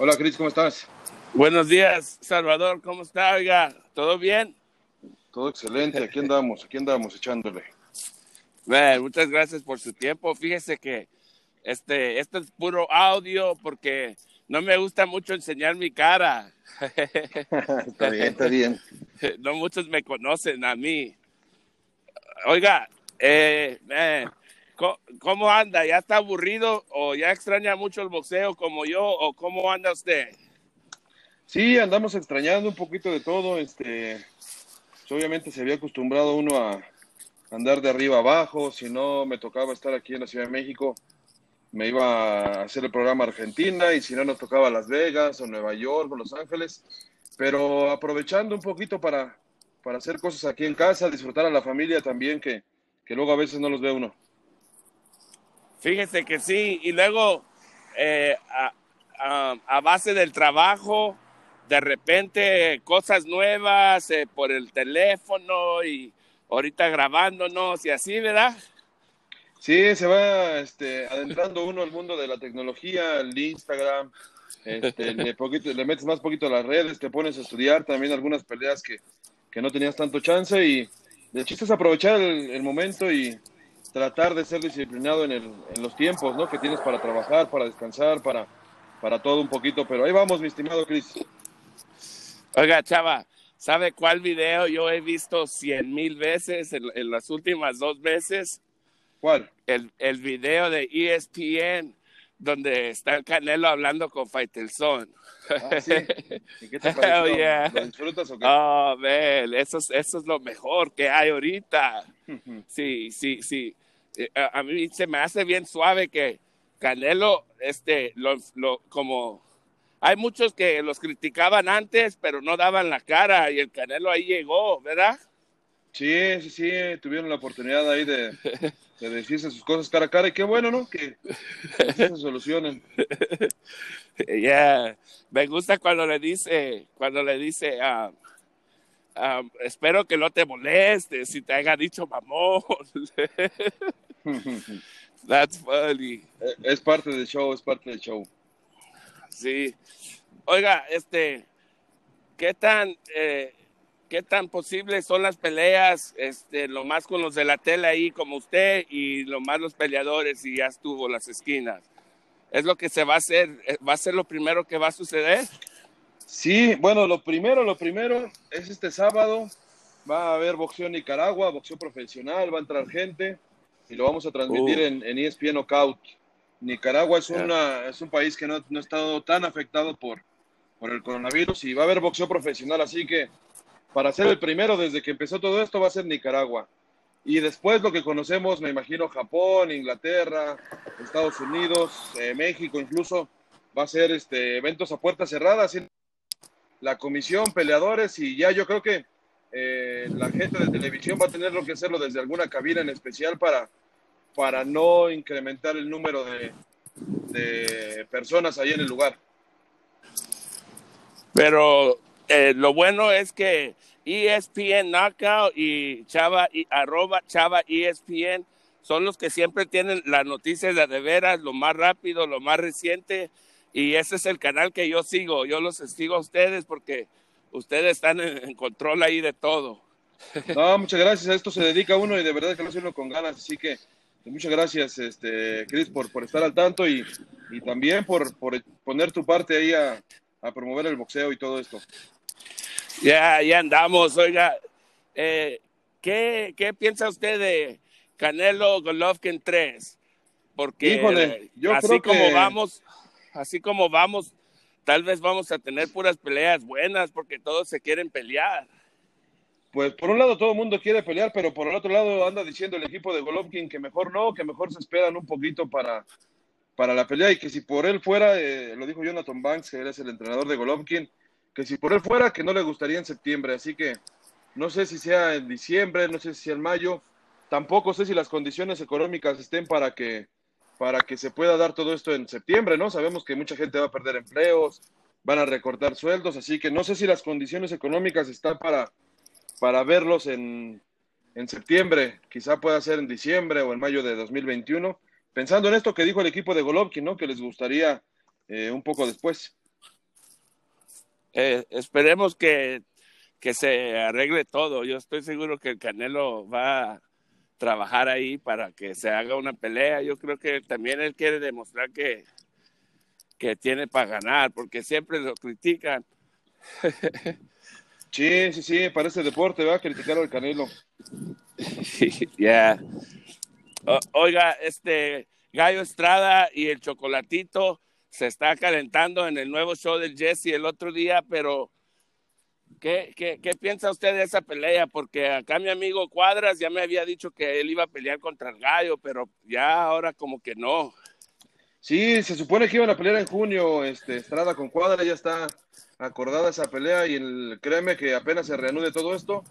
Hola, Cris, ¿cómo estás? Buenos días, Salvador, ¿cómo está? Oiga, ¿todo bien? Todo excelente, aquí andamos, aquí andamos echándole. Muchas gracias por su tiempo. Fíjese que este, esto es puro audio porque no me gusta mucho enseñar mi cara. está bien, está bien. No muchos me conocen a mí. Oiga, eh, eh, ¿cómo anda? ¿Ya está aburrido o ya extraña mucho el boxeo como yo o cómo anda usted? Sí, andamos extrañando un poquito de todo. Este, pues, obviamente se había acostumbrado uno a andar de arriba abajo. Si no me tocaba estar aquí en la Ciudad de México, me iba a hacer el programa Argentina y si no nos tocaba Las Vegas o Nueva York o Los Ángeles. Pero aprovechando un poquito para, para hacer cosas aquí en casa, disfrutar a la familia también, que, que luego a veces no los ve uno. Fíjese que sí, y luego eh, a, base del trabajo, de repente cosas nuevas eh, por el teléfono y ahorita grabándonos y así, ¿verdad? Sí, se va este, adentrando uno al mundo de la tecnología, el Instagram, este, le, poquito, le, metes más poquito a las redes, te pones a estudiar también algunas peleas que, que no tenías tanto chance y el chiste es aprovechar el momento y, tratar de ser disciplinado en, el, en los tiempos ¿no? que tienes para trabajar, para descansar, para, para todo un poquito. Pero ahí vamos, mi estimado Chris. Oiga, Chava, ¿sabe cuál video yo he visto cien mil veces en, las últimas dos veces? ¿Cuál? El, el video de ESPN donde está el Canelo hablando con Faitelson. Ah, ¿sí? ¿Y qué te pareció? Oh, ¿Lo disfrutas o qué? Oh, man, eso, eso es lo mejor que hay ahorita. sí, sí, sí. Eh, a, mí se me hace bien suave que Canelo, este, lo, lo, como hay muchos que los criticaban antes, pero no daban la cara y el Canelo ahí llegó, ¿verdad? Sí, sí, sí, tuvieron la oportunidad ahí de, de decirse sus cosas cara a cara y qué bueno, ¿no? Que, se solucionen. Ya, me gusta cuando le dice, cuando le dice, uh, espero que no te molestes si te haya dicho mamón. That's funny. Eh, es parte del show, es parte del show. Sí. Oiga, este, ¿qué tan, eh, qué tan posibles son las peleas, este, lo más con los de la tele ahí como usted y lo más los peleadores y ya estuvo las esquinas? ¿Es lo que se va a hacer? Eh, ¿Va a ser lo primero que va a suceder? Sí, bueno, lo primero, lo primero es este sábado. Va a haber boxeo en Nicaragua, boxeo profesional, va a entrar gente y lo vamos a transmitir uh. en, en, ESPN Knockout. Nicaragua es, una, es un país que no, no, ha estado tan afectado por, por el coronavirus y va a haber boxeo profesional, así que para ser el primero desde que empezó todo esto va a ser Nicaragua. Y después lo que conocemos, me imagino Japón, Inglaterra, Estados Unidos, eh, México incluso, va a ser este, eventos a puertas cerradas la comisión, peleadores y ya yo creo que eh, la gente de televisión va a tener que hacerlo desde alguna cabina en especial para, para no incrementar el número de, de personas ahí en el lugar. Pero eh, lo bueno es que ESPN Knockout y Chava y arroba Chava ESPN son los que siempre tienen las noticias de, de veras, lo más rápido, lo más reciente y ese es el canal que yo sigo. Yo los sigo a ustedes porque ustedes están en, control ahí de todo. No, muchas gracias. A esto se dedica uno y de verdad que lo hace uno con ganas. Así que muchas gracias, este, Chris, por, por estar al tanto y, y también por, por, poner tu parte ahí a, a, promover el boxeo y todo esto. Ya, ya andamos. Oiga, eh, ¿qué, ¿qué piensa usted de Canelo Golovkin 3? Porque Híjole, yo así creo como que... vamos, así como vamos, tal vez vamos a tener puras peleas buenas porque todos se quieren pelear. Pues por un lado todo el mundo quiere pelear, pero por el otro lado anda diciendo el equipo de Golovkin que mejor no, que mejor se esperan un poquito para, para la pelea y que si por él fuera, eh, lo dijo Jonathan Banks, que él es el entrenador de Golovkin, que si por él fuera, que no le gustaría en septiembre. Así que no sé si sea en diciembre, no sé si sea en mayo, tampoco sé si las condiciones económicas estén para que para que se pueda dar todo esto en septiembre, ¿no? Sabemos que mucha gente va a perder empleos, van a recortar sueldos, así que no sé si las condiciones económicas están para, para verlos en, en septiembre, quizá pueda ser en diciembre o en mayo de 2021, pensando en esto que dijo el equipo de Golovkin, ¿no? Que les gustaría eh, un poco después. eh, esperemos que, que se arregle todo. Yo estoy seguro que el Canelo va trabajar ahí para que se haga una pelea. Yo creo que también él quiere demostrar que, que tiene para ganar, porque siempre lo critican. Sí, sí, sí, parece deporte, va a criticar al Canelo. Ya. Oiga, este Gallo Estrada y el Chocolatito se está calentando en el nuevo show del Jesse el otro día, pero ¿qué, qué, qué piensa usted de esa pelea? Porque acá mi amigo Cuadras ya me había dicho que él iba a pelear contra el Gallo, pero ya ahora como que no. Sí, se supone que iban a pelear en junio, este, Estrada con Cuadra, ya está acordada esa pelea y créeme que apenas se reanude todo esto,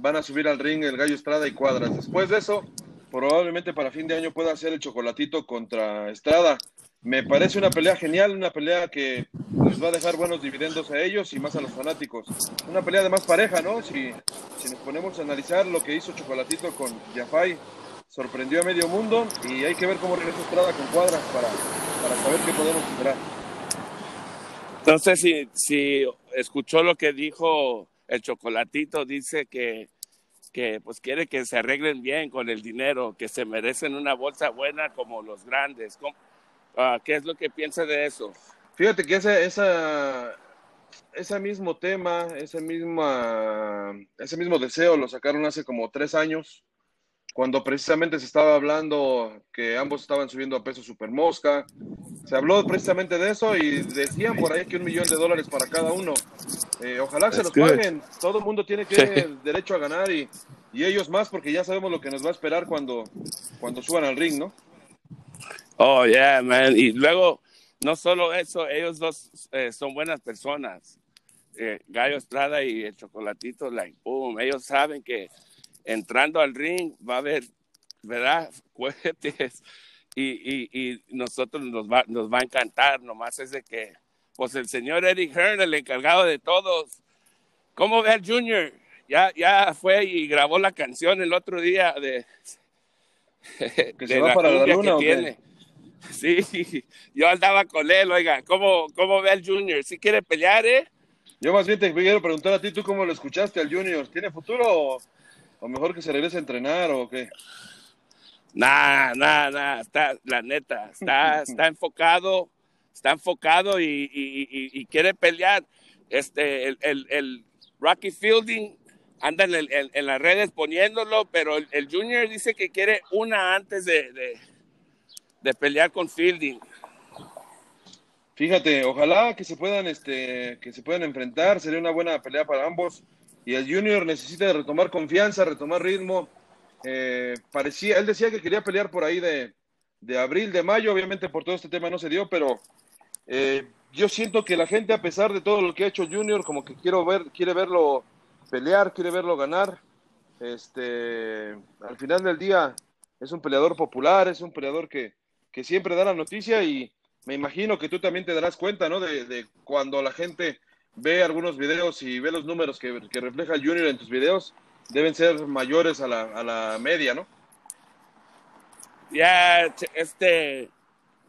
van a subir al ring el Gallo Estrada y Cuadras. Después de eso, probablemente para fin de año pueda ser el chocolatito contra Estrada. Me parece una pelea genial, una pelea que les va a dejar buenos dividendos a ellos y más a los fanáticos. Una pelea de más pareja, ¿no? Si, si nos ponemos a analizar lo que hizo Chocolatito con Jafai, sorprendió a medio mundo y hay que ver cómo regresa Estrada con cuadras para, para saber qué podemos esperar. Entonces, si, si escuchó lo que dijo el chocolatito, dice que, que pues quiere que se arreglen bien con el dinero, que se merecen una bolsa buena como los grandes. Uh, ¿Qué es lo que piensa de eso? Fíjate que ese, esa, ese mismo tema, ese, misma, ese mismo deseo lo sacaron hace como tres años cuando precisamente se estaba hablando que ambos estaban subiendo a peso super mosca. Se habló precisamente de eso y decían por ahí que un millón de dólares para cada uno. Eh, ojalá se los paguen. Todo el mundo tiene que el derecho a ganar y, y, ellos más porque ya sabemos lo que nos va a esperar cuando, cuando suban al ring, ¿no? Oh, yeah, man. Y luego, no solo eso, ellos dos eh, son buenas personas. Eh, Gallo Estrada y el Chocolatito, like, boom, ellos saben que entrando al ring va a haber, ¿verdad? Cohetes y, y, y nosotros nos va, nos va a encantar, nomás es de que, pues el señor Eric Hearn, el encargado de todos, ¿cómo ve al Junior? Ya, ya fue y grabó la canción el otro día de, que se va para la luna, que tiene. Sí, yo andaba con él, oiga, ¿cómo, cómo ve al Junior? ¿Si quiere pelear, eh? Yo más bien te quiero preguntar a ti, ¿tú cómo lo escuchaste al Junior? ¿Tiene futuro o, o mejor que se regrese a entrenar o qué? Nah, nah, nah, está, la neta, está, está enfocado, está enfocado y, y, y, quiere pelear. Este, el, el, el Rocky Fielding anda en, el, en, las redes poniéndolo, pero el, Junior dice que quiere una antes de, de, de, pelear con Fielding. Fíjate, ojalá que se puedan, este, que se puedan enfrentar, sería una buena pelea para ambos y el Junior necesita retomar confianza, retomar ritmo. Eh, parecía, él decía que quería pelear por ahí de, de, abril, de mayo, obviamente por todo este tema no se dio, pero eh, yo siento que la gente, a pesar de todo lo que ha hecho Junior, como que quiero ver, quiere verlo pelear, quiere verlo ganar. Este, al final del día es un peleador popular, es un peleador que, que siempre da la noticia y me imagino que tú también te darás cuenta, ¿no? De, cuando la gente ve algunos videos y ve los números que, refleja el Junior en tus videos, deben ser mayores a la, a la media, ¿no? Ya, este,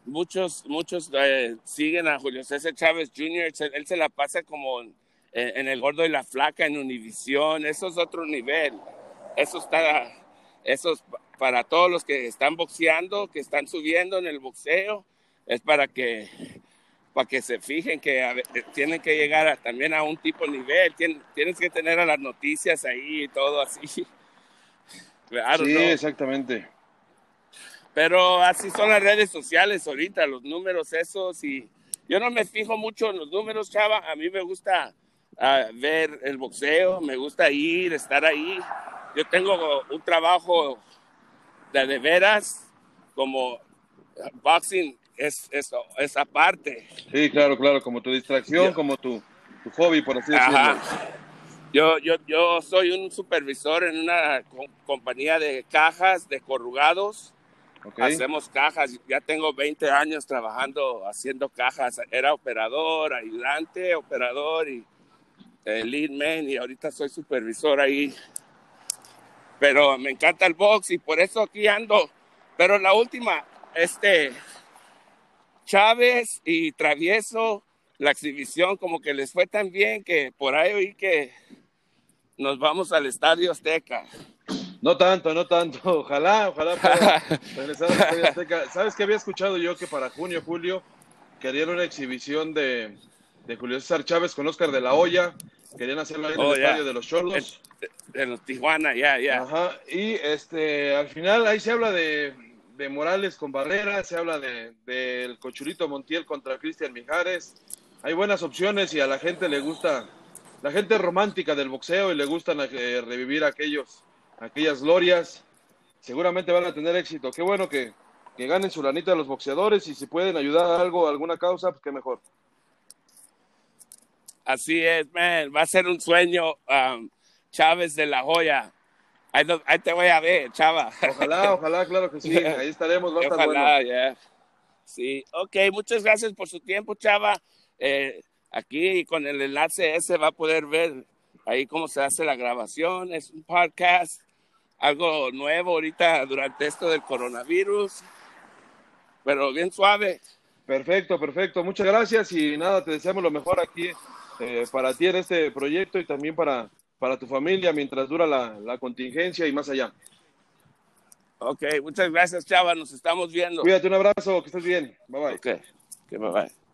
muchos, muchos eh, siguen a Julio César Chávez Jr., él se la pasa como en, el gordo y la flaca en Univisión, eso es otro nivel, eso está, eso es para todos los que están boxeando, que están subiendo en el boxeo, es para que para que se fijen que eh, tienen que llegar también a un tipo nivel, tienes que tener a las noticias ahí y todo así. sí, exactamente. Pero así son las redes sociales ahorita, los números esos y yo no me fijo mucho en los números, chava, a mí me gusta ver el boxeo, me gusta ir, estar ahí. Yo tengo un trabajo de, de veras como boxing es, eso, esa parte. Sí, claro, claro, como tu distracción, como tu, tu, hobby, por así decirlo. Yo, yo, yo soy un supervisor en una compañía de cajas, de corrugados. Hacemos cajas, ya tengo 20 años trabajando haciendo cajas. Era operador, ayudante, operador y eh, lead man y ahorita soy supervisor ahí. Pero me encanta el box y por eso aquí ando. Pero la última, este, Chávez y Travieso la exhibición como que les fue tan bien que por ahí oí que nos vamos al Estadio Azteca. No tanto, no tanto. Ojalá, ojalá pueda regresar al Estadio Azteca. ¿Sabes qué había escuchado yo que para junio, julio querían una exhibición de, de Julio César Chávez con Oscar de la Hoya? Querían hacerlo ahí en Oh, el estadio de los Cholos. De los Tijuana, ya, ya. Ajá, y este, al final ahí se habla de, de Morales con Barrera, se habla de del Cochurito Montiel contra Cristian Mijares. Hay buenas opciones y a la gente le gusta, la gente romántica del boxeo y le gustan eh, revivir aquellos, aquellas glorias. Seguramente van a tener éxito. Qué bueno que, que ganen su lanita los boxeadores y si pueden ayudar a algo, a alguna causa, pues qué mejor. Así es, man. Va a ser un sueño, um, Chávez de la Joya. Ahí, no- ahí te voy a ver, Chava. Ojalá, ojalá, claro que sí. Ahí estaremos, va a estar Ojalá, bueno. ya. Sí, ok, muchas gracias por su tiempo, Chava. Eh, aquí con el enlace ese va a poder ver ahí cómo se hace la grabación. Es un podcast, algo nuevo ahorita durante esto del coronavirus, pero bien suave. Perfecto, perfecto. Muchas gracias y nada, te deseamos lo mejor aquí eh, para ti en este proyecto y también para, para tu familia mientras dura la, la contingencia y más allá. Ok, muchas gracias, Chava. Nos estamos viendo. Cuídate, un abrazo, que estés bien. Bye bye. Ok, que bye bye.